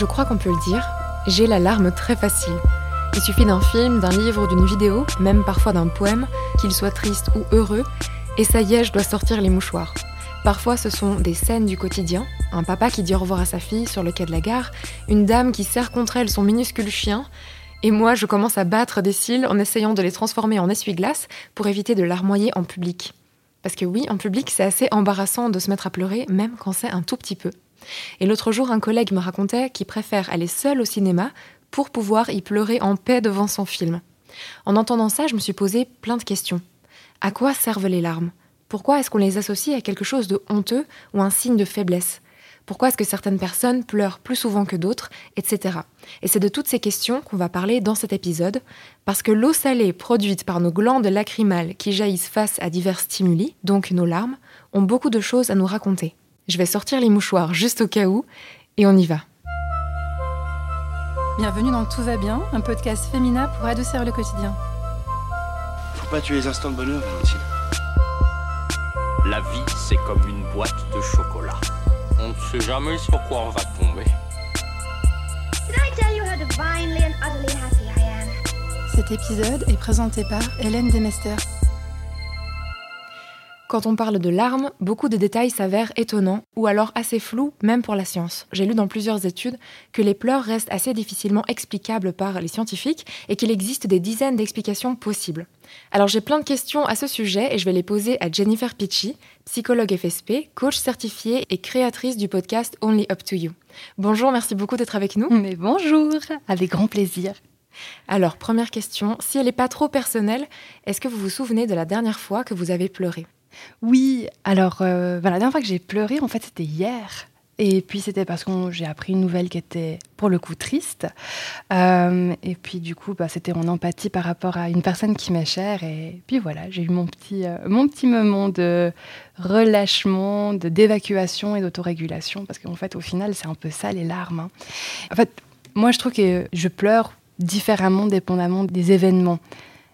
Je crois qu'on peut le dire, j'ai la larme très facile. Il suffit d'un film, d'un livre d'une vidéo, même parfois d'un poème, qu'il soit triste ou heureux, et ça y est, je dois sortir les mouchoirs. Parfois, ce sont des scènes du quotidien, un papa qui dit au revoir à sa fille sur le quai de la gare, une dame qui serre contre elle son minuscule chien, et moi, je commence à battre des cils en essayant de les transformer en essuie-glace pour éviter de larmoyer en public. Parce que oui, en public, c'est assez embarrassant de se mettre à pleurer, même quand c'est un tout petit peu. Et l'autre jour, un collègue me racontait qu'il préfère aller seul au cinéma pour pouvoir y pleurer en paix devant son film. En entendant ça, je me suis posé plein de questions. À quoi servent les larmes? Pourquoi est-ce qu'on les associe à quelque chose de honteux ou un signe de faiblesse? Pourquoi est-ce que certaines personnes pleurent plus souvent que d'autres, etc. Et c'est de toutes ces questions qu'on va parler dans cet épisode, parce que l'eau salée produite par nos glandes lacrymales qui jaillissent face à divers stimuli, donc nos larmes, ont beaucoup de choses à nous raconter. Je vais sortir les mouchoirs juste au cas où, et on y va. Bienvenue dans Tout va bien, un podcast féminin pour adoucir le quotidien. Faut pas tuer les instants de bonheur, Valentine. La vie, c'est comme une boîte de chocolat. On ne sait jamais sur quoi on va tomber. Did I tell you how divinely and utterly happy I am? Cet épisode est présenté par Hélène Demester. Quand on parle de larmes, beaucoup de détails s'avèrent étonnants ou alors assez flous, même pour la science. J'ai lu dans plusieurs études que les pleurs restent assez difficilement explicables par les scientifiques et qu'il existe des dizaines d'explications possibles. Alors j'ai plein de questions à ce sujet et je vais les poser à Jennifer Pitchy, psychologue FSP, coach certifiée et créatrice du podcast Only Up to You. Bonjour, merci beaucoup d'être avec nous. Mais bonjour, avec grand plaisir. Alors, première question, si elle n'est pas trop personnelle, est-ce que vous vous souvenez de la dernière fois que vous avez pleuré? Oui, alors euh, la dernière fois que j'ai pleuré, en fait, c'était hier. Et puis c'était parce que j'ai appris une nouvelle qui était pour le coup triste. Euh, et puis du coup, bah, c'était en empathie par rapport à une personne qui m'est chère. Et puis voilà, j'ai eu mon petit, euh, mon petit moment de relâchement, de d'évacuation et d'autorégulation. Parce qu'en fait, au final, c'est un peu ça les larmes. hein. En fait, moi, je trouve que je pleure différemment dépendamment des événements.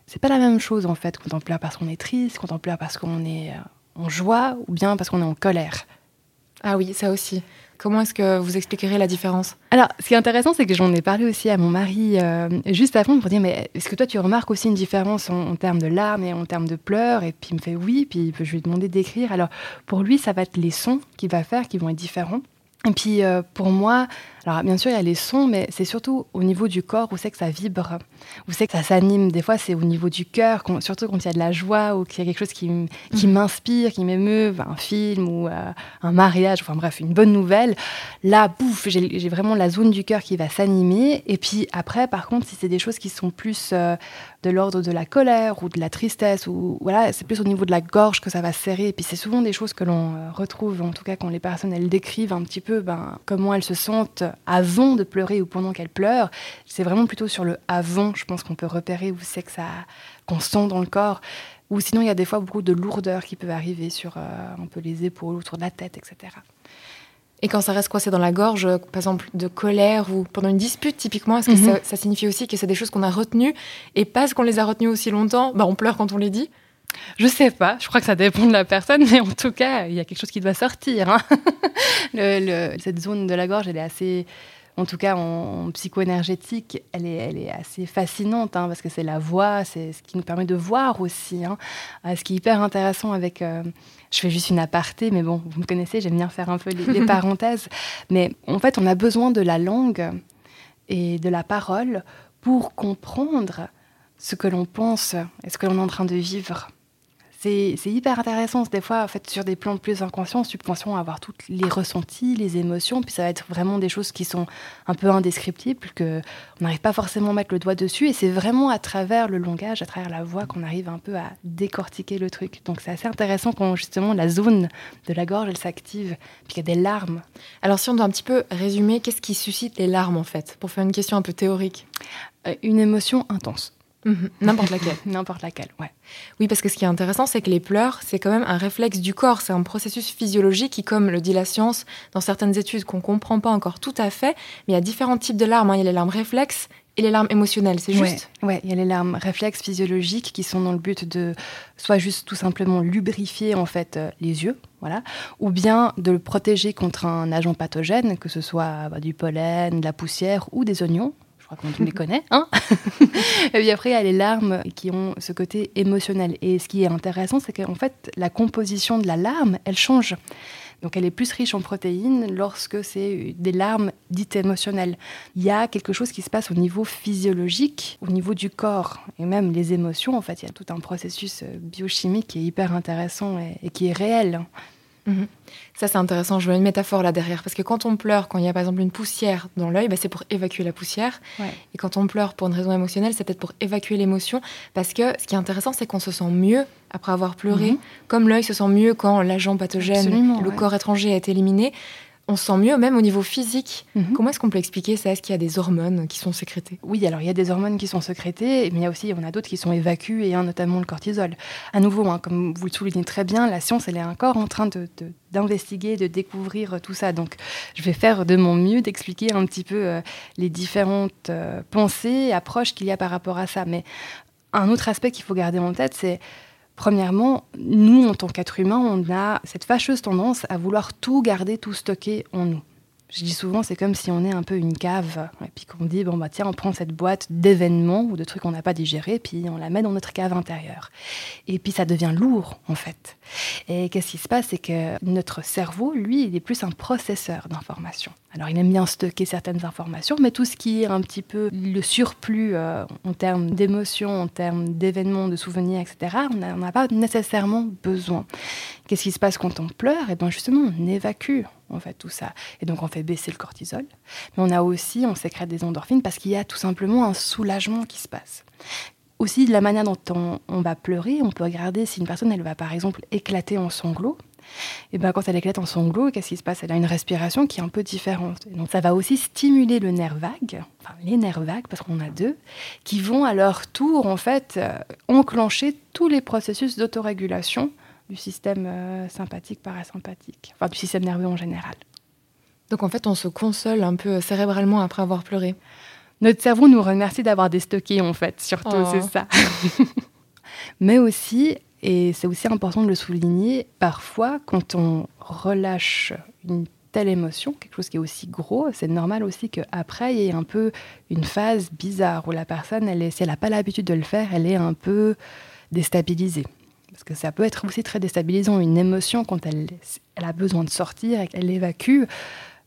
C'est pas la même chose en fait quand on pleure parce qu'on est triste, quand on pleure parce qu'on est euh, en joie ou bien parce qu'on est en colère. Ah oui, ça aussi. Comment est-ce que vous expliquerez la différence? Alors, ce qui est intéressant, c'est que j'en ai parlé aussi à mon mari euh, juste avant pour dire Mais est-ce que toi, tu remarques aussi une différence en, en termes de larmes et en termes de pleurs? Et puis il me fait oui, puis je lui ai demandé d'écrire. Alors, pour lui, ça va être les sons qu'il va faire qui vont être différents. Et puis euh, pour moi, alors bien sûr il y a les sons, mais c'est surtout au niveau du corps où c'est que ça vibre, où c'est que ça s'anime. Des fois c'est au niveau du cœur, surtout quand il y a de la joie ou qu'il y a quelque chose qui, m- qui m'inspire, qui m'émeuve, un film ou euh, un mariage, enfin bref, une bonne nouvelle. Là, bouf, j'ai vraiment la zone du cœur qui va s'animer. Et puis après, par contre, si c'est des choses qui sont plus euh, de l'ordre de la colère ou de la tristesse, ou voilà, c'est plus au niveau de la gorge que ça va se serrer. Et puis c'est souvent des choses que l'on euh, retrouve, en tout cas quand les personnes elles décrivent un petit peu ben, comment elles se sentent avant de pleurer ou pendant qu'elles pleurent. C'est vraiment plutôt sur le avant, je pense qu'on peut repérer où c'est que ça qu'on sent dans le corps. Ou sinon, il y a des fois beaucoup de lourdeur qui peut arriver sur euh, un peu les épaules, autour de la tête, etc. Et quand ça reste coincé dans la gorge, par exemple de colère ou pendant une dispute, typiquement, est-ce que Mhm. ça, ça signifie aussi que c'est des choses qu'on a retenues? Et parce qu'on les a retenues aussi longtemps, bah on pleure quand on les dit? Je sais pas, je crois que ça dépend de la personne, mais en tout cas, il y a quelque chose qui doit sortir. hein. Le- le- cette zone de la gorge, elle est assez, en tout cas en, en psycho-énergétique, elle est, elle est assez fascinante, hein, parce que c'est la voix, c'est ce qui nous permet de voir aussi. hein. Euh, ce qui est hyper intéressant avec... euh, je fais juste une aparté, mais bon, vous me connaissez, j'aime bien faire un peu les, les parenthèses. Mais en fait, on a besoin de la langue et de la parole pour comprendre ce que l'on pense et ce que l'on est en train de vivre. C'est hyper intéressant. Des fois, en fait, sur des plans plus inconscients, subconscients, avoir tous les ressentis, les émotions, puis ça va être vraiment des choses qui sont un peu indescriptibles, que on n'arrive pas forcément à mettre le doigt dessus. Et c'est vraiment à travers le langage, à travers la voix, qu'on arrive un peu à décortiquer le truc. Donc c'est assez intéressant quand justement la zone de la gorge, elle s'active, puis qu'il y a des larmes. Alors si on doit un petit peu résumer, qu'est-ce qui suscite les larmes en fait? Pour faire une question un peu théorique. Euh, une émotion intense. Mhm, N'importe laquelle. N'importe laquelle, ouais. Oui, parce que ce qui est intéressant, c'est que les pleurs, c'est quand même un réflexe du corps, c'est un processus physiologique qui, comme le dit la science, dans certaines études qu'on comprend pas encore tout à fait, mais il y a différents types de larmes. hein. Il y a les larmes réflexes Et les larmes émotionnelles, c'est juste? Ouais, il y a les larmes réflexes physiologiques qui sont dans le but de soit juste tout simplement lubrifier en fait euh, les yeux, voilà, ou bien de le protéger contre un agent pathogène, que ce soit bah, du pollen, de la poussière ou des oignons. Je crois qu'on les connaît. Hein et puis après, il y a les larmes qui ont ce côté émotionnel. Et ce qui est intéressant, c'est qu'en fait, la composition de la larme, elle change. Donc elle est plus riche en protéines lorsque c'est des larmes dites émotionnelles. Il y a quelque chose qui se passe au niveau physiologique, au niveau du corps et même les émotions. En fait, il y a tout un processus euh, biochimique qui est hyper intéressant et, et qui est réel. Mhm. Ça, c'est intéressant. Je veux une métaphore là derrière. Parce que quand on pleure, quand il y a par exemple une poussière dans l'œil, bah, c'est pour évacuer la poussière. Ouais. Et quand on pleure pour une raison émotionnelle, c'est peut-être pour évacuer l'émotion. Parce que ce qui est intéressant, c'est qu'on se sent mieux après avoir pleuré. Mhm. Comme l'œil se sent mieux quand l'agent pathogène, Absolument, le ouais. corps étranger a été éliminé. On se sent mieux même au niveau physique. Mhm. Comment est-ce qu'on peut expliquer ça? Est-ce qu'il y a des hormones qui sont sécrétées? Oui, alors il y a des hormones qui sont sécrétées, mais il y a aussi, on a d'autres qui sont évacuées, hein, notamment le cortisol. À nouveau, hein, comme vous le soulignez très bien, la science, elle est encore en train de, de- d'investiguer, de découvrir euh, tout ça. Donc, je vais faire de mon mieux d'expliquer un petit peu euh, les différentes euh, pensées, approches qu'il y a par rapport à ça. Mais un autre aspect qu'il faut garder en tête, c'est Premièrement, nous, en tant qu'êtres humains, on a cette fâcheuse tendance à vouloir tout garder, tout stocker en nous. Je dis souvent, c'est comme si on est un peu une cave, et puis qu'on dit, bon, bah tiens, on prend cette boîte d'événements ou de trucs qu'on n'a pas digérés, puis on la met dans notre cave intérieure. Et puis ça devient lourd, en fait. Et qu'est-ce qui se passe? C'est que notre cerveau, lui, il est plus un processeur d'informations. Alors, il aime bien stocker certaines informations, mais tout ce qui est un petit peu le surplus euh, en termes d'émotions, en termes d'événements, de souvenirs, etc., on n'a on n'a pas nécessairement besoin. Qu'est-ce qui se passe quand on pleure? Et bien justement, on évacue en fait tout ça. Et donc on fait baisser le cortisol. Mais on a aussi, on sécrète des endorphines parce qu'il y a tout simplement un soulagement qui se passe. Aussi, de la manière dont on, on va pleurer, on peut regarder si une personne, elle va par exemple éclater en sanglots. Et ben quand elle éclate en sanglots, qu'est-ce qui se passe? Elle a une respiration qui est un peu différente. Et donc ça va aussi stimuler le nerf vague, enfin les nerfs vagues, parce qu'on a deux, qui vont à leur tour en fait euh, enclencher tous les processus d'autorégulation du système euh, sympathique, parasympathique, enfin du système nerveux en général. Donc en fait, on se console un peu cérébralement après avoir pleuré. Notre cerveau nous remercie d'avoir déstocké, en fait, surtout, Oh. c'est ça. Mais aussi, et c'est aussi important de le souligner, parfois, quand on relâche une telle émotion, quelque chose qui est aussi gros, c'est normal aussi qu'après, il y ait un peu une phase bizarre où la personne, elle si elle n'a pas l'habitude de le faire, elle est un peu déstabilisée. Parce que ça peut être aussi très déstabilisant, une émotion, quand elle, elle a besoin de sortir et qu'elle l'évacue,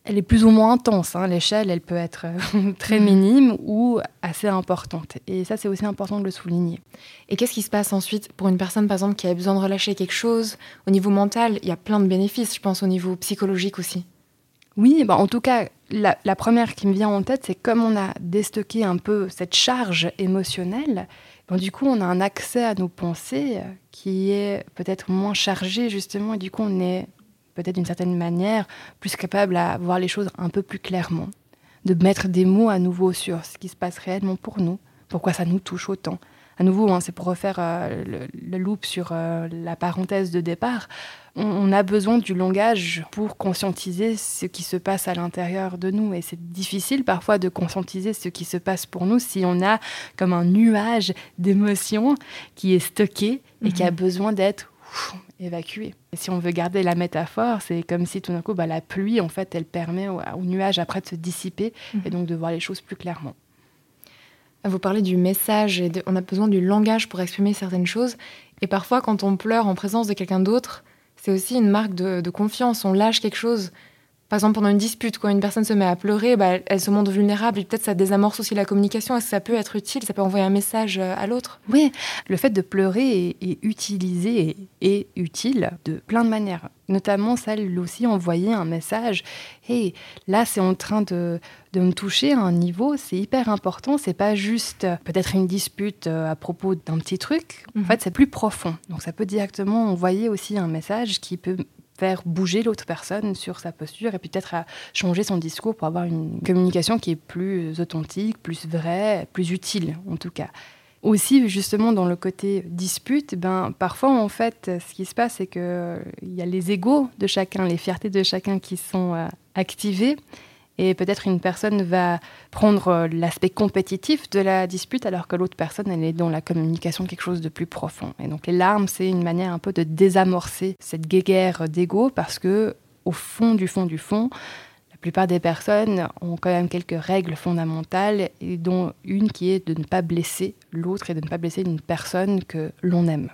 elle est plus ou moins intense. hein. L'échelle, elle peut être euh, très Mhm. minime ou assez importante. Et ça, c'est aussi important de le souligner. Et qu'est-ce qui se passe ensuite pour une personne, par exemple, qui a besoin de relâcher quelque chose au niveau mental? Il y a plein de bénéfices, je pense, au niveau psychologique aussi. Oui, bah, en tout cas, la, la première qui me vient en tête, c'est comme on a déstocké un peu cette charge émotionnelle, ben, du coup, on a un accès à nos pensées euh, qui est peut-être moins chargé, justement, et du coup, on est peut-être d'une certaine manière plus capable à voir les choses un peu plus clairement, de mettre des mots à nouveau sur ce qui se passe réellement pour nous, pourquoi ça nous touche autant. À nouveau, hein, c'est pour refaire euh, le, le loop sur euh, la parenthèse de départ. On, on a besoin du langage pour conscientiser ce qui se passe à l'intérieur de nous. Et c'est difficile parfois de conscientiser ce qui se passe pour nous si on a comme un nuage d'émotions qui est stocké et qui a besoin d'être évacué. Et si on veut garder la métaphore, c'est comme si tout d'un coup, bah, la pluie, en fait, elle permet au, au nuage après de se dissiper et donc de voir les choses plus clairement. Vous parlez du message et de- on a besoin du langage pour exprimer certaines choses. Et parfois, quand on pleure en présence de quelqu'un d'autre, c'est aussi une marque de, de confiance. On lâche quelque chose. Par exemple, pendant une dispute, quand une personne se met à pleurer, bah, elle, elle se montre vulnérable et peut-être ça désamorce aussi la communication. Est-ce que ça peut être utile? Ça peut envoyer un message euh, à l'autre? Oui, le fait de pleurer est, est utilisé et est utile de plein de manières. Notamment celle aussi envoyer un message. Hey, là c'est en train de, de me toucher à un niveau, c'est hyper important. C'est pas juste euh, peut-être une dispute euh, à propos d'un petit truc. En Mhm. fait, c'est plus profond. Donc ça peut directement envoyer aussi un message qui peut faire bouger l'autre personne sur sa posture et peut-être à changer son discours pour avoir une communication qui est plus authentique, plus vraie, plus utile en tout cas. Aussi, justement, dans le côté dispute, ben, parfois, en fait, ce qui se passe, c'est qu'il y a les égaux de chacun, les fiertés de chacun qui sont euh, activées. Et peut-être une personne va prendre euh, l'aspect compétitif de la dispute alors que l'autre personne, elle est dans la communication quelque chose de plus profond. Et donc les larmes, c'est une manière un peu de désamorcer cette guéguerre d'ego parce que au fond du fond du fond, la plupart des personnes ont quand même quelques règles fondamentales, et dont une qui est de ne pas blesser l'autre et de ne pas blesser une personne que l'on aime.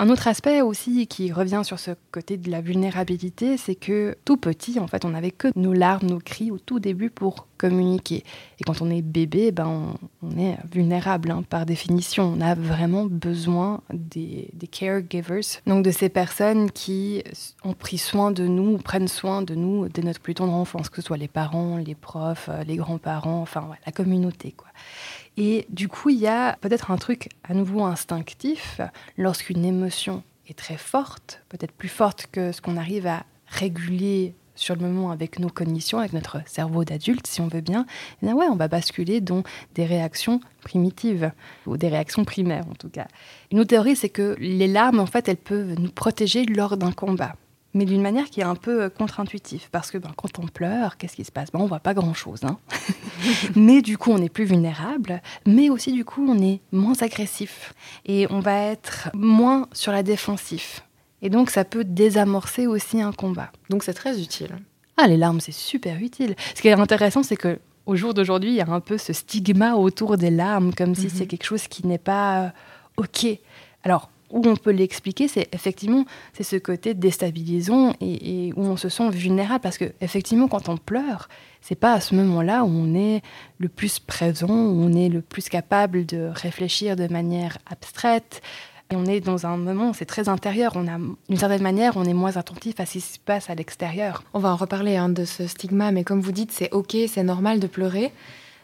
Un autre aspect aussi qui revient sur ce côté de la vulnérabilité, c'est que tout petit, en fait, on n'avait que nos larmes, nos cris au tout début pour communiquer. Et quand on est bébé, ben, on, est vulnérable hein, par définition. On a vraiment besoin des, caregivers, donc de ces personnes qui ont pris soin de nous, prennent soin de nous dès notre plus tendre enfance, que ce soit les parents, les profs, les grands-parents, enfin la communauté. Quoi. Et du coup, il y a peut-être un truc à nouveau instinctif lorsqu'une émotion est très forte, peut-être plus forte que ce qu'on arrive à réguler sur le moment avec nos cognitions, avec notre cerveau d'adulte, si on veut bien, eh bien ouais, on va basculer dans des réactions primitives, ou des réactions primaires en tout cas. Une autre théorie, c'est que les larmes, en fait, elles peuvent nous protéger lors d'un combat mais d'une manière qui est un peu euh, contre-intuitive. Parce que ben, quand on pleure, qu'est-ce qui se passe? Ben, On voit pas grand-chose. Hein. mais du coup, on est plus vulnérable, mais aussi du coup, on est moins agressif. Et on va être moins sur la défensive. Et donc, ça peut désamorcer aussi un combat. Donc, c'est très utile. Ah, les larmes, c'est super utile. Ce qui est intéressant, c'est que au jour d'aujourd'hui, il y a un peu ce stigma autour des larmes, comme si mhm. c'est quelque chose qui n'est pas euh, OK. Alors, où on peut l'expliquer, c'est effectivement c'est ce côté déstabilisant et, où on se sent vulnérable parce que effectivement quand on pleure, c'est pas à ce moment-là où on est le plus présent, où on est le plus capable de réfléchir de manière abstraite. Et on est dans un moment, c'est très intérieur. On a, d'une certaine manière, on est moins attentif à ce qui se passe à l'extérieur. On va en reparler hein, de ce stigma, mais comme vous dites, c'est ok, c'est normal de pleurer.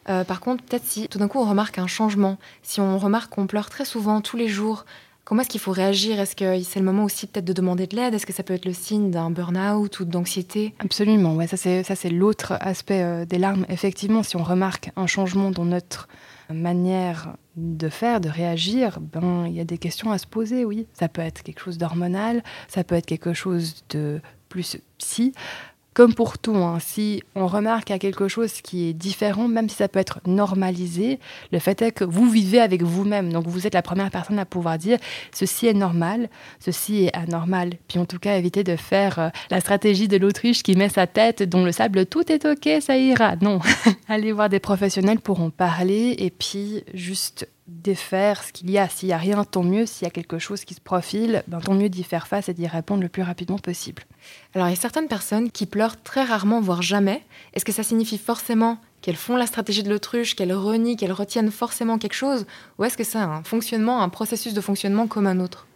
Euh, par contre, peut-être si tout d'un coup on remarque un changement, si on remarque qu'on pleure très souvent, tous les jours, Comment est-ce qu'il faut réagir? Est-ce que c'est le moment aussi peut-être de demander de l'aide? Est-ce que ça peut être le signe d'un burn-out ou d'anxiété? Absolument, ouais, ça c'est l'autre aspect euh, des larmes. Effectivement, si on remarque un changement dans notre manière de faire, de réagir, ben il y a des questions à se poser. Oui, ça peut être quelque chose d'hormonal, ça peut être quelque chose de plus psy comme pour tout, hein, si on remarque à quelque chose qui est différent, même si ça peut être normalisé, le fait est que vous vivez avec vous-même. Donc vous êtes la première personne à pouvoir dire ceci est normal, ceci est anormal. Puis en tout cas, éviter de faire euh, la stratégie de l'autruche qui met sa tête dans le sable, tout est ok, ça ira. Non, allez voir des professionnels pour en parler et puis juste défaire ce qu'il y a. S'il n'y a rien, tant mieux. S'il y a quelque chose qui se profile, ben, tant mieux d'y faire face et d'y répondre le plus rapidement possible. Alors, il y a certaines personnes qui pleurent très rarement, voire jamais. Est-ce que ça signifie forcément qu'elles font la stratégie de l'autruche, qu'elles renient, qu'elles retiennent forcément quelque chose? Ou est-ce que c'est un fonctionnement, un processus de fonctionnement comme un autre?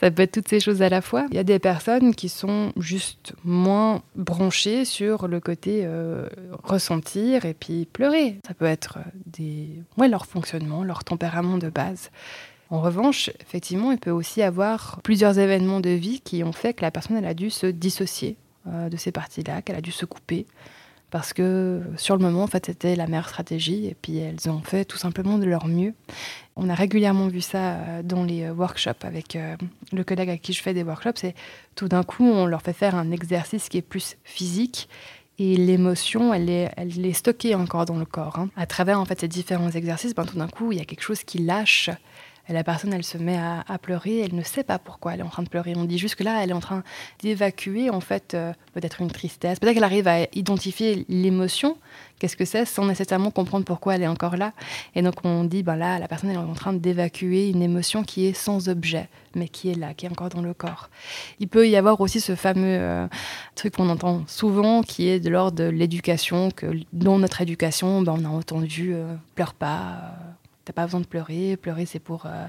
Ça peut être toutes ces choses à la fois. Il y a des personnes qui sont juste moins branchées sur le côté euh, ressentir et puis pleurer. Ça peut être des... ouais, leur fonctionnement, leur tempérament de base. En revanche, effectivement, il peut aussi avoir plusieurs événements de vie qui ont fait que la personne elle a dû se dissocier euh, de ces parties-là, qu'elle a dû se couper parce que sur le moment, en fait, c'était la meilleure stratégie, et puis elles ont fait tout simplement de leur mieux. On a régulièrement vu ça euh, dans les euh, workshops avec euh, le collègue à qui je fais des workshops, c'est tout d'un coup, on leur fait faire un exercice qui est plus physique, et l'émotion, elle est, elle est stockée encore dans le corps. Hein. À travers en fait ces différents exercices, ben, tout d'un coup, il y a quelque chose qui lâche la personne, elle se met à, pleurer, elle ne sait pas pourquoi elle est en train de pleurer. On dit juste que là, elle est en train d'évacuer, en fait, euh, peut-être une tristesse. Peut-être qu'elle arrive à identifier l'émotion, qu'est-ce que c'est, sans nécessairement comprendre pourquoi elle est encore là. Et donc, on dit, ben là, la personne, elle est en train d'évacuer une émotion qui est sans objet, mais qui est là, qui est encore dans le corps. Il peut y avoir aussi ce fameux euh, truc qu'on entend souvent, qui est de l'ordre de l'éducation, que dans notre éducation, ben, on a entendu, euh, pleure pas T'as pas besoin de pleurer. Pleurer, c'est pour euh,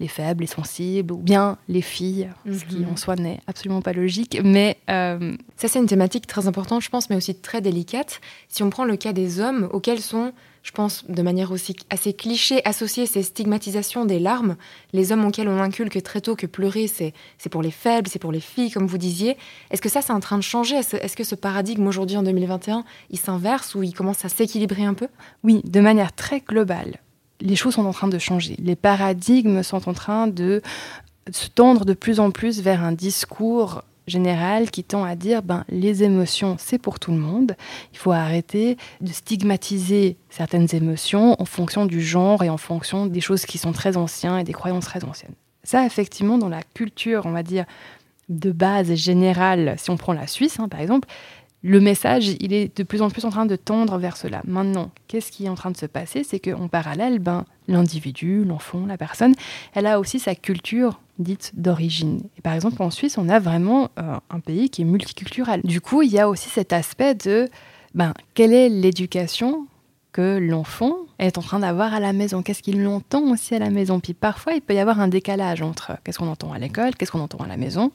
les faibles, les sensibles, ou bien les filles, ce qui mhm. en soi n'est absolument pas logique. Mais euh, ça, c'est une thématique très importante, je pense, mais aussi très délicate. Si on prend le cas des hommes, auxquels sont, je pense, de manière aussi assez cliché, associées ces stigmatisations des larmes, les hommes auxquels on inculque très tôt que pleurer, c'est pour les faibles, c'est pour les filles, comme vous disiez. Est-ce que ça, c'est en train de changer? Est-ce que ce paradigme aujourd'hui, en 2021, il s'inverse ou il commence à s'équilibrer un peu? Oui, de manière très globale les choses sont en train de changer. Les paradigmes sont en train de se tendre de plus en plus vers un discours générale qui tend à dire ben les émotions c'est pour tout le monde. Il faut arrêter de stigmatiser certaines émotions en fonction du genre et en fonction des choses qui sont très anciennes et des croyances très anciennes. Ça effectivement dans la culture, on va dire de base générale, si on prend la Suisse hein, par exemple, le message, il est de plus en plus en train de tendre vers cela. Maintenant, qu'est-ce qui est en train de se passer? C'est qu'en parallèle, ben, l'individu, l'enfant, la personne, elle a aussi sa culture dite d'origine. Et par exemple, en Suisse, on a vraiment euh, un pays qui est multiculturel. Du coup, il y a aussi cet aspect de ben, quelle est l'éducation que l'enfant est en train d'avoir à la maison? Qu'est-ce qu'il entend aussi à la maison? Puis parfois, il peut y avoir un décalage entre qu'est-ce qu'on entend à l'école, qu'est-ce qu'on entend à la maison.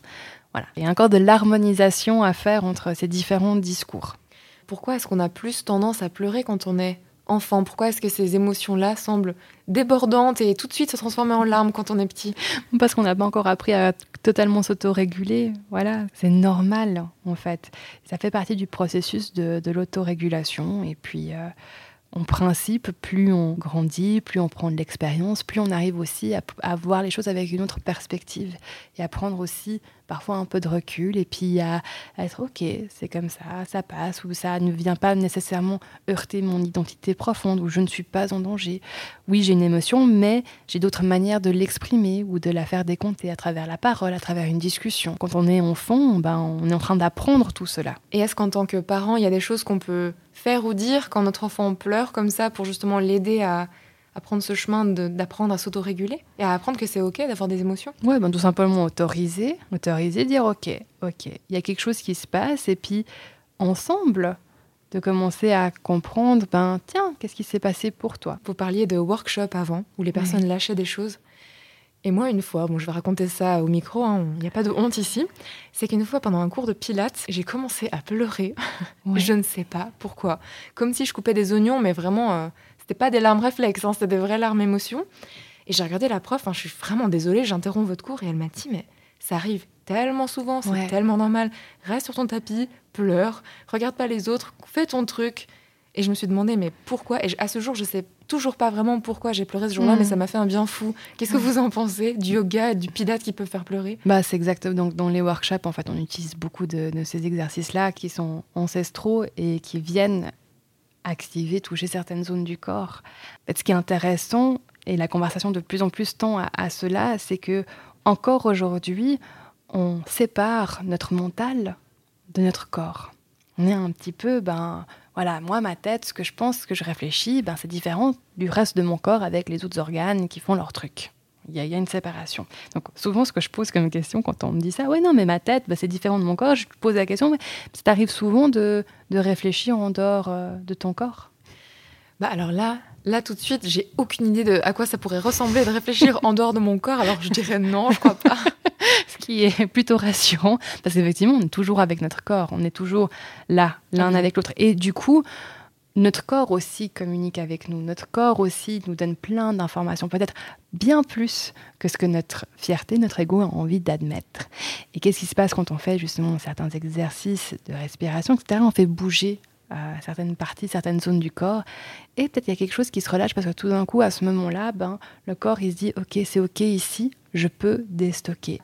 Voilà. Il y a encore de l'harmonisation à faire entre ces différents discours. Pourquoi est-ce qu'on a plus tendance à pleurer quand on est enfant? Pourquoi est-ce que ces émotions-là semblent débordantes et tout de suite se transformer en larmes quand on est petit? Parce qu'on n'a pas encore appris à totalement s'autoréguler. Voilà, c'est normal en fait. Ça fait partie du processus de, de l'autorégulation. Et puis, euh, en principe, plus on grandit, plus on prend de l'expérience, plus on arrive aussi à, voir les choses avec une autre perspective et à prendre aussi parfois un peu de recul et puis à, à être ok, c'est comme ça, ça passe ou ça ne vient pas nécessairement heurter mon identité profonde ou je ne suis pas en danger. Oui, j'ai une émotion, mais j'ai d'autres manières de l'exprimer ou de la faire décompter à travers la parole, à travers une discussion. Quand on est enfant, ben, on est en train d'apprendre tout cela. Et est-ce qu'en tant que parent, il y a des choses qu'on peut faire ou dire quand notre enfant pleure comme ça pour justement l'aider à, à, prendre ce chemin d'apprendre à s'autoréguler et à apprendre que c'est ok d'avoir des émotions Oui, ben, tout simplement autoriser, autoriser, dire ok, ok, il y a quelque chose qui se passe et puis ensemble de commencer à comprendre, ben tiens, qu'est-ce qui s'est passé pour toi? Vous parliez de workshop avant, où les personnes oui. lâchaient des choses. Et moi, une fois, bon, je vais raconter ça au micro, il hein, n'y a pas de honte ici, c'est qu'une fois, pendant un cours de pilates, j'ai commencé à pleurer. Ouais. je ne sais pas pourquoi. Comme si je coupais des oignons, mais vraiment, euh, c'était pas des larmes réflexes, hein, c'était des vraies larmes émotions. Et j'ai regardé la prof, hein, je suis vraiment désolée, j'interromps votre cours, et elle m'a dit, mais ça arrive tellement souvent, c'est ouais. tellement normal. Reste sur ton tapis, pleure, regarde pas les autres, fais ton truc. Et je me suis demandé, mais pourquoi? Et à ce jour, je sais toujours pas vraiment pourquoi j'ai pleuré ce jour-là, mmh. mais ça m'a fait un bien fou. Qu'est-ce que vous en pensez? Du yoga et du pilate qui peuvent faire pleurer? Bah, c'est exactement. Donc, dans les workshops, en fait, on utilise beaucoup de, de ces exercices-là qui sont ancestraux et qui viennent activer, toucher certaines zones du corps. En fait, ce qui est intéressant, et la conversation de plus en plus tend à, à cela, c'est que encore aujourd'hui, on sépare notre mental de notre corps. On est un petit peu, ben, voilà, moi, ma tête, ce que je pense, ce que je réfléchis, ben, c'est différent du reste de mon corps avec les autres organes qui font leur truc. Il y, a, il y, a, une séparation. Donc, souvent, ce que je pose comme question quand on me dit ça, ouais, non, mais ma tête, ben, c'est différent de mon corps, je pose la question, mais ça t'arrive souvent de, de, réfléchir en dehors euh, de ton corps? Bah Alors là, Là, tout de suite, j'ai aucune idée de à quoi ça pourrait ressembler de réfléchir en dehors de mon corps, alors je dirais non, je crois pas. Ce qui est plutôt rassurant, parce qu'effectivement, on est toujours avec notre corps, on est toujours là, l'un avec l'autre. Et du coup, notre corps aussi communique avec nous. Notre corps aussi nous donne plein d'informations, peut-être bien plus que ce que notre fierté, notre ego a envie d'admettre. Et qu'est-ce qui se passe quand on fait justement certains exercices de respiration, etc. On fait bouger certaines parties, certaines zones du corps. Et peut-être il y a quelque chose qui se relâche parce que tout d'un coup, à ce moment-là, ben, le corps, il se dit, OK, c'est OK ici, je peux déstocker.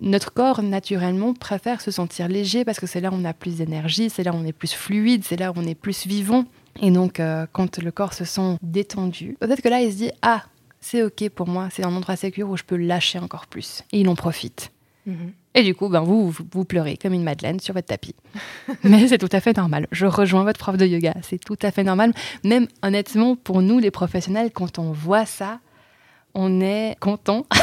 Notre corps, naturellement, préfère se sentir léger parce que c'est là où on a plus d'énergie, c'est là où on est plus fluide, c'est là où on est plus vivant. Et donc, euh, quand le corps se sent détendu, peut-être que là, il se dit, ah, c'est OK pour moi, c'est un endroit sécure où je peux lâcher encore plus. Et il en profite. Mm -hmm. Et du coup, ben vous, vous, vous, pleurez comme une madeleine sur votre tapis. Mais c'est tout à fait normal. Je rejoins votre prof de yoga. C'est tout à fait normal. Même honnêtement, pour nous, les professionnels, quand on voit ça, on est content.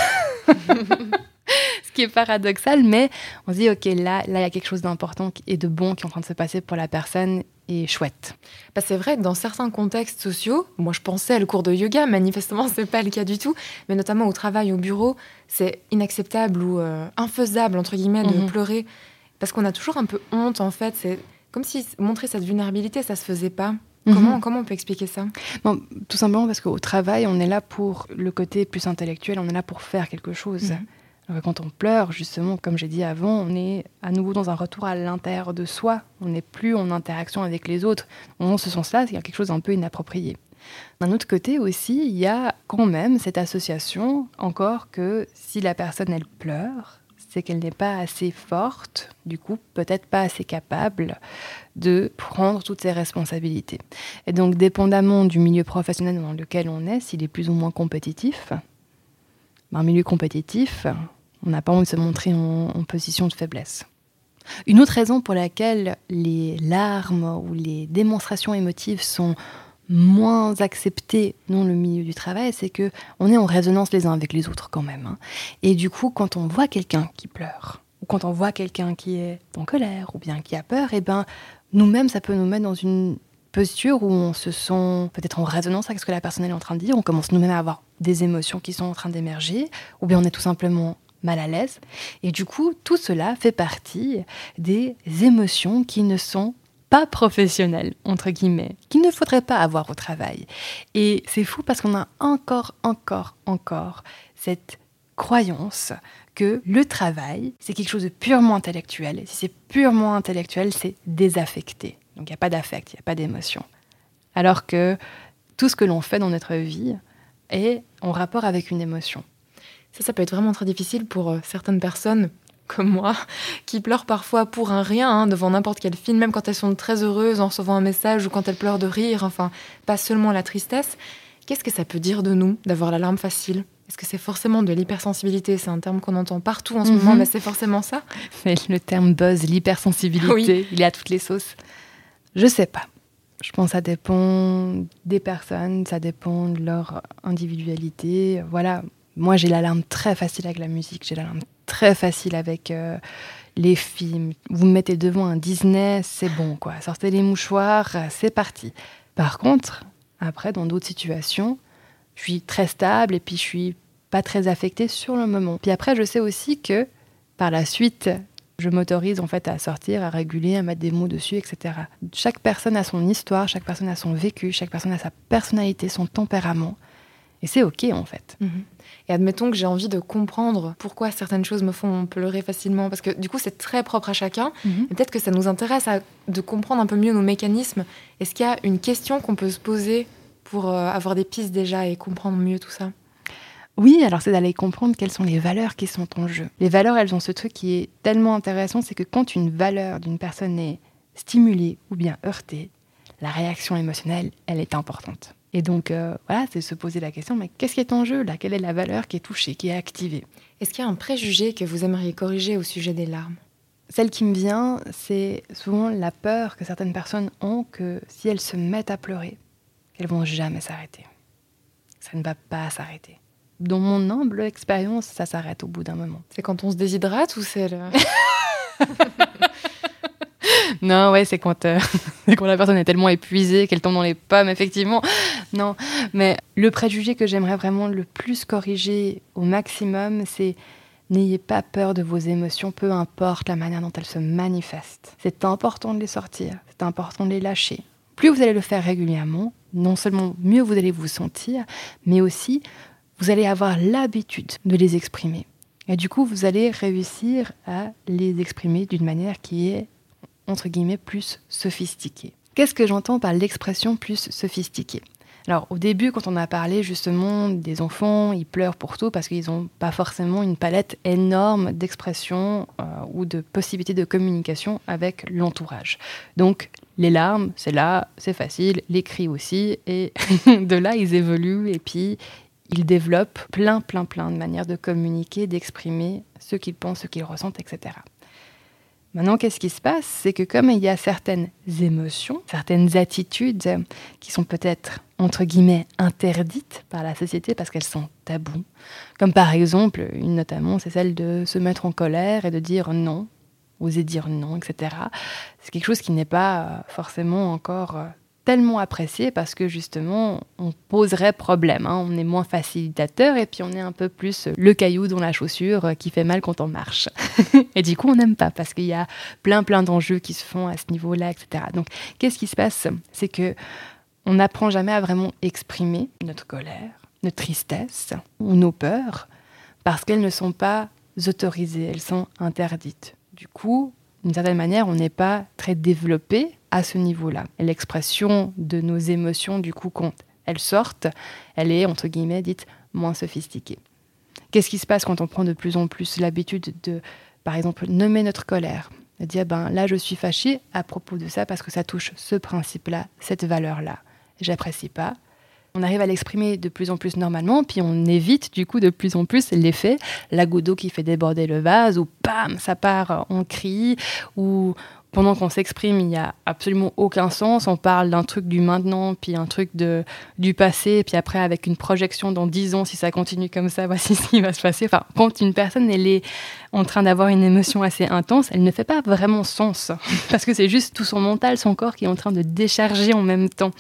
Ce qui est paradoxal, mais on se dit, OK, là, là, il y a quelque chose d'important et de bon qui est en train de se passer pour la personne et chouette. Bah c'est vrai que dans certains contextes sociaux, moi je pensais à le cours de yoga, manifestement c'est pas le cas du tout, mais notamment au travail, au bureau, c'est inacceptable ou euh, infaisable entre guillemets de mm -hmm. pleurer parce qu'on a toujours un peu honte en fait. C'est comme si montrer cette vulnérabilité ça se faisait pas. Comment, mm -hmm. comment on peut expliquer ça? Bon, Tout simplement parce qu'au travail, on est là pour le côté plus intellectuel, on est là pour faire quelque chose. Alors, quand on pleure, justement, comme j'ai dit avant, on est à nouveau dans un retour à l'intérieur de soi. On n'est plus en interaction avec les autres. En ce sens-là, a quelque chose d'un peu inapproprié. D'un autre côté aussi, il y a quand même cette association, encore que si la personne, elle pleure, c'est qu'elle n'est pas assez forte, du coup peut-être pas assez capable de prendre toutes ses responsabilités. Et donc dépendamment du milieu professionnel dans lequel on est, s'il est plus ou moins compétitif, ben, un milieu compétitif, on n'a pas envie de se montrer en, position de faiblesse. Une autre raison pour laquelle les larmes ou les démonstrations émotives sont moins acceptées dans le milieu du travail, c'est que on est en résonance les uns avec les autres quand même. hein. Et du coup, quand on voit quelqu'un qui pleure, ou quand on voit quelqu'un qui est en colère, ou bien qui a peur, et ben nous-mêmes, ça peut nous mettre dans une posture où on se sent peut-être en résonance avec ce que la personne est en train de dire, on commence nous-mêmes à avoir des émotions qui sont en train d'émerger, ou bien on est tout simplement mal à l'aise. Et du coup, tout cela fait partie des émotions qui ne sont pas professionnelles, entre guillemets, qu'il ne faudrait pas avoir au travail. Et c'est fou parce qu'on a encore, encore, encore cette croyance que le travail, c'est quelque chose de purement intellectuel. Si c'est purement intellectuel, c'est désaffecté. Donc il n'y a pas d'affect, il n'y a pas d'émotion. Alors que tout ce que l'on fait dans notre vie est en rapport avec une émotion. Ça, ça peut être vraiment très difficile pour euh, certaines personnes comme moi, qui pleurent parfois pour un rien hein, devant n'importe quel film, même quand elles sont très heureuses en recevant un message ou quand elles pleurent de rire, enfin, pas seulement la tristesse. Qu'est-ce que ça peut dire de nous d'avoir la larme facile? Est-ce que c'est forcément de l'hypersensibilité? C'est un terme qu'on entend partout en ce Mhm. moment, mais c'est forcément ça Mais le terme buzz, l'hypersensibilité, Oui. il est à toutes les sauces. Je sais pas. Je pense que ça dépend des personnes, ça dépend de leur individualité. Voilà. Moi, j'ai l'alarme très facile avec la musique, j'ai l'alarme très facile avec euh, les films. Vous me mettez devant un Disney, c'est bon, quoi. Sortez les mouchoirs, c'est parti. Par contre, après, dans d'autres situations, je suis très stable et puis je suis pas très affectée sur le moment. Puis après, je sais aussi que par la suite, je m'autorise en fait à sortir, à réguler, à mettre des mots dessus, etc. Chaque personne a son histoire, chaque personne a son vécu, chaque personne a sa personnalité, son tempérament. Et c'est OK en fait. Et admettons que j'ai envie de comprendre pourquoi certaines choses me font pleurer facilement, parce que du coup c'est très propre à chacun, et peut-être que ça nous intéresse à- de comprendre un peu mieux nos mécanismes. Est-ce qu'il y a une question qu'on peut se poser pour euh, avoir des pistes déjà et comprendre mieux tout ça? Oui, alors c'est d'aller comprendre quelles sont les valeurs qui sont en jeu. Les valeurs, elles ont ce truc qui est tellement intéressant, c'est que quand une valeur d'une personne est stimulée ou bien heurtée, la réaction émotionnelle, elle est importante. Et donc, euh, voilà, c'est se poser la question, mais qu'est-ce qui est en jeu là? Quelle est la valeur qui est touchée, qui est activée? Est-ce qu'il y a un préjugé que vous aimeriez corriger au sujet des larmes? Celle qui me vient, c'est souvent la peur que certaines personnes ont que si elles se mettent à pleurer, qu'elles vont jamais s'arrêter. Ça ne va pas s'arrêter. Dans mon humble expérience, ça s'arrête au bout d'un moment. C'est quand on se déshydrate ou c'est le... Non, ouais, c'est quand, euh, quand la personne est tellement épuisée qu'elle tombe dans les pommes, effectivement. Non, mais le préjugé que j'aimerais vraiment le plus corriger au maximum, c'est n'ayez pas peur de vos émotions, peu importe la manière dont elles se manifestent. C'est important de les sortir, c'est important de les lâcher. Plus vous allez le faire régulièrement, non seulement mieux vous allez vous sentir, mais aussi vous allez avoir l'habitude de les exprimer. Et du coup, vous allez réussir à les exprimer d'une manière qui est entre guillemets, plus sophistiqué. Qu'est-ce que j'entends par l'expression plus sophistiqué? Alors au début, quand on a parlé justement des enfants, ils pleurent pour tout parce qu'ils n'ont pas forcément une palette énorme d'expressions euh, ou de possibilités de communication avec l'entourage. Donc les larmes, c'est là, c'est facile, les cris aussi, et de là ils évoluent et puis ils développent plein, plein, plein de manières de communiquer, d'exprimer ce qu'ils pensent, ce qu'ils ressentent, etc. Maintenant, qu'est-ce qui se passe? C'est que comme il y a certaines émotions, certaines attitudes qui sont peut-être, entre guillemets, interdites par la société parce qu'elles sont tabous, comme par exemple, une notamment, c'est celle de se mettre en colère et de dire non, oser dire non, etc. C'est quelque chose qui n'est pas forcément encore tellement apprécié parce que justement, on poserait problème. hein. On est moins facilitateur et puis on est un peu plus le caillou dans la chaussure qui fait mal quand on marche. et du coup, on n'aime pas parce qu'il y a plein, plein d'enjeux qui se font à ce niveau-là, etc. Donc, qu'est-ce qui se passe? C'est que on n'apprend jamais à vraiment exprimer notre colère, notre tristesse ou nos peurs parce qu'elles ne sont pas autorisées, elles sont interdites. Du coup, d'une certaine manière, on n'est pas très développé à ce niveau-là. L'expression de nos émotions, du coup, quand elles sortent, elle est, entre guillemets, dite moins sophistiquée. Qu'est-ce qui se passe quand on prend de plus en plus l'habitude de, par exemple, nommer notre colère De dire, ben là, je suis fâchée à propos de ça parce que ça touche ce principe-là, cette valeur-là. J'apprécie pas. On arrive à l'exprimer de plus en plus normalement, puis on évite du coup de plus en plus l'effet, la goutte d'eau qui fait déborder le vase, ou bam, ça part, on crie, ou pendant qu'on s'exprime, il n'y a absolument aucun sens. On parle d'un truc du maintenant, puis un truc de, du passé, puis après avec une projection dans dix ans, si ça continue comme ça, voici ce qui va se passer. Enfin, quand une personne elle est en train d'avoir une émotion assez intense, elle ne fait pas vraiment sens, parce que c'est juste tout son mental, son corps qui est en train de décharger en même temps.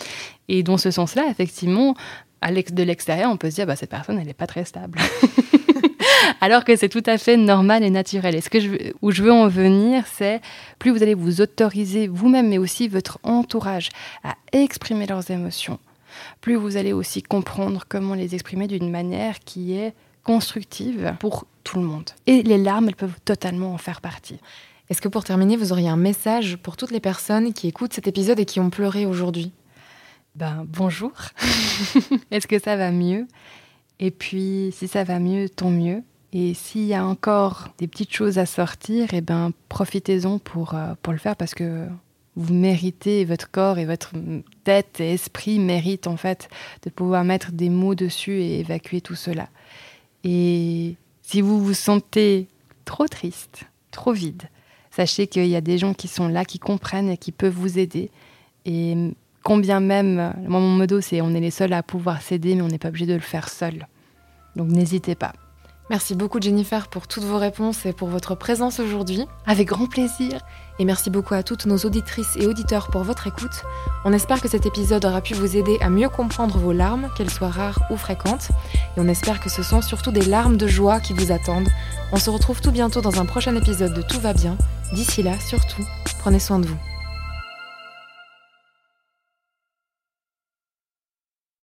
Et dans ce sens-là, effectivement, de l'extérieur, on peut se dire, bah, cette personne, elle n'est pas très stable. alors que c'est tout à fait normal et naturel. Et ce que je, où je veux en venir, c'est plus vous allez vous autoriser vous-même, mais aussi votre entourage à exprimer leurs émotions, plus vous allez aussi comprendre comment les exprimer d'une manière qui est constructive pour tout le monde. Et les larmes, elles peuvent totalement en faire partie. Est-ce que pour terminer, vous auriez un message pour toutes les personnes qui écoutent cet épisode et qui ont pleuré aujourd'hui? Ben bonjour. Est-ce que ça va mieux? Et puis si ça va mieux, tant mieux. Et s'il y a encore des petites choses à sortir, eh ben, profitez-en pour, euh, pour le faire parce que vous méritez, votre corps et votre tête et esprit méritent en fait de pouvoir mettre des mots dessus et évacuer tout cela. Et si vous vous sentez trop triste, trop vide, sachez qu'il y a des gens qui sont là, qui comprennent et qui peuvent vous aider. Et combien même, mon modo c'est on est les seuls à pouvoir s'aider, mais on n'est pas obligé de le faire seul. Donc n'hésitez pas. Merci beaucoup Jennifer pour toutes vos réponses et pour votre présence aujourd'hui. Avec grand plaisir. Et merci beaucoup à toutes nos auditrices et auditeurs pour votre écoute. On espère que cet épisode aura pu vous aider à mieux comprendre vos larmes, qu'elles soient rares ou fréquentes. Et on espère que ce sont surtout des larmes de joie qui vous attendent. On se retrouve tout bientôt dans un prochain épisode de Tout va bien. D'ici là, surtout, prenez soin de vous.